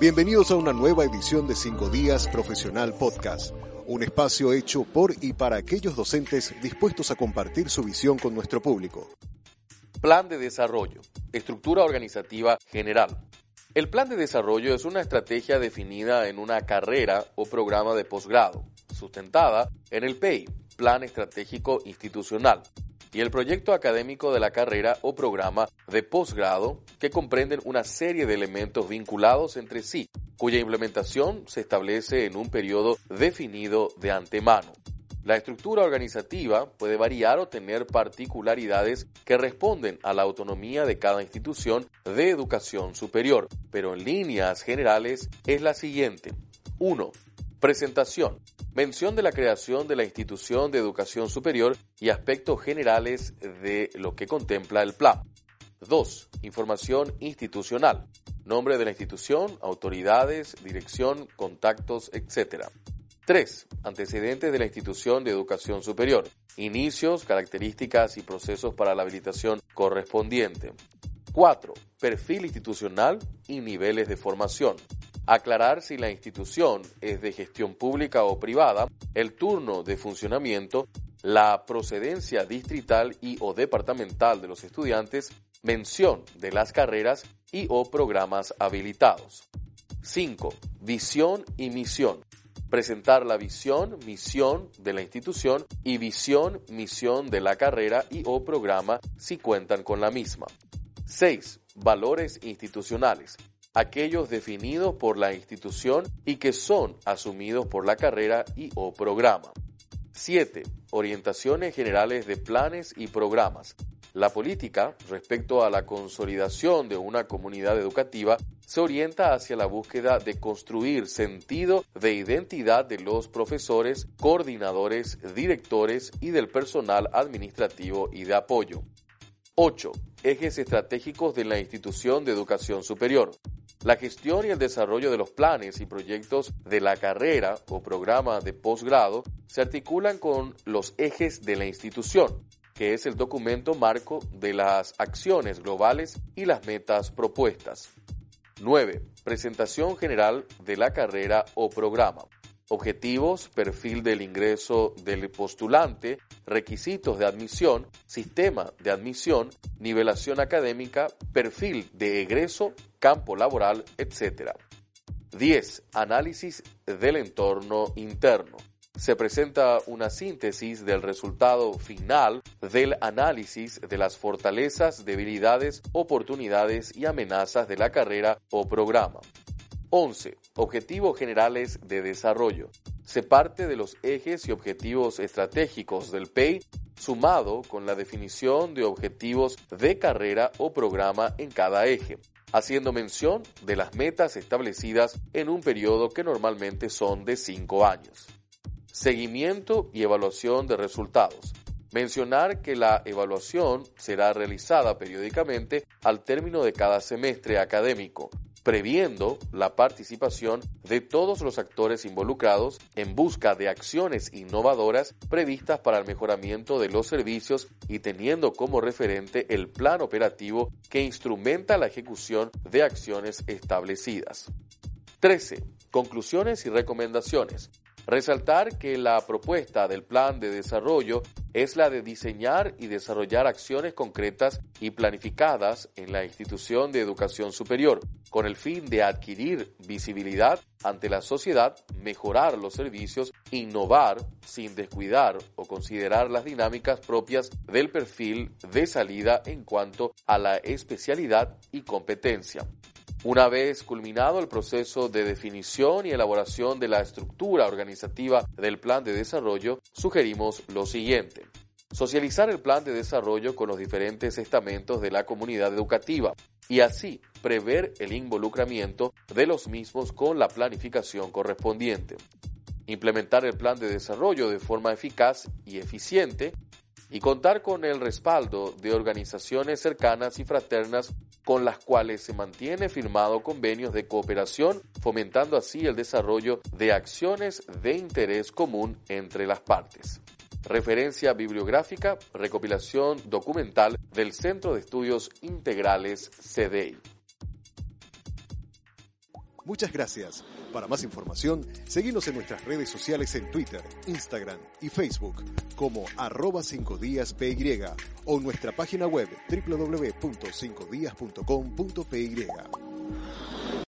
Bienvenidos a una nueva edición de 5 Días Profesional Podcast, un espacio hecho por y para aquellos docentes dispuestos a compartir su visión con nuestro público. Plan de desarrollo, estructura organizativa general. El plan de desarrollo es una estrategia definida en una carrera o programa de posgrado, sustentada en el PEI, Plan Estratégico Institucional, y el proyecto académico de la carrera o programa de posgrado que comprenden una serie de elementos vinculados entre sí, cuya implementación se establece en un periodo definido de antemano. La estructura organizativa puede variar o tener particularidades que responden a la autonomía de cada institución de educación superior, pero en líneas generales es la siguiente. 1. Presentación. Mención de la creación de la institución de educación superior y aspectos generales de lo que contempla el plan. 2. Información institucional. Nombre de la institución, autoridades, dirección, contactos, etc. 3. Antecedentes de la institución de educación superior. Inicios, características y procesos para la habilitación correspondiente. 4. Perfil institucional y niveles de formación aclarar si la institución es de gestión pública o privada, el turno de funcionamiento, la procedencia distrital y o departamental de los estudiantes, mención de las carreras y o programas habilitados. 5. Visión y misión. Presentar la visión, misión de la institución y visión, misión de la carrera y o programa si cuentan con la misma. 6. Valores institucionales aquellos definidos por la institución y que son asumidos por la carrera y o programa. 7. Orientaciones generales de planes y programas. La política, respecto a la consolidación de una comunidad educativa, se orienta hacia la búsqueda de construir sentido de identidad de los profesores, coordinadores, directores y del personal administrativo y de apoyo. 8. Ejes estratégicos de la institución de educación superior. La gestión y el desarrollo de los planes y proyectos de la carrera o programa de posgrado se articulan con los ejes de la institución, que es el documento marco de las acciones globales y las metas propuestas. 9. Presentación general de la carrera o programa. Objetivos, perfil del ingreso del postulante, requisitos de admisión, sistema de admisión, nivelación académica, perfil de egreso, campo laboral, etc. 10. Análisis del entorno interno. Se presenta una síntesis del resultado final del análisis de las fortalezas, debilidades, oportunidades y amenazas de la carrera o programa. 11. Objetivos generales de desarrollo. Se parte de los ejes y objetivos estratégicos del PEI sumado con la definición de objetivos de carrera o programa en cada eje, haciendo mención de las metas establecidas en un periodo que normalmente son de 5 años. Seguimiento y evaluación de resultados. Mencionar que la evaluación será realizada periódicamente al término de cada semestre académico, previendo la participación de todos los actores involucrados en busca de acciones innovadoras previstas para el mejoramiento de los servicios y teniendo como referente el plan operativo que instrumenta la ejecución de acciones establecidas. 13. Conclusiones y recomendaciones. Resaltar que la propuesta del plan de desarrollo es la de diseñar y desarrollar acciones concretas y planificadas en la institución de educación superior, con el fin de adquirir visibilidad ante la sociedad, mejorar los servicios, innovar sin descuidar o considerar las dinámicas propias del perfil de salida en cuanto a la especialidad y competencia. Una vez culminado el proceso de definición y elaboración de la estructura organizativa del plan de desarrollo, sugerimos lo siguiente. Socializar el plan de desarrollo con los diferentes estamentos de la comunidad educativa y así prever el involucramiento de los mismos con la planificación correspondiente. Implementar el plan de desarrollo de forma eficaz y eficiente y contar con el respaldo de organizaciones cercanas y fraternas con las cuales se mantiene firmado convenios de cooperación, fomentando así el desarrollo de acciones de interés común entre las partes. Referencia bibliográfica, recopilación documental del Centro de Estudios Integrales CDI. Muchas gracias. Para más información, seguimos en nuestras redes sociales en Twitter, Instagram y Facebook como arroba 5 días PY o nuestra página web www.5días.com.py.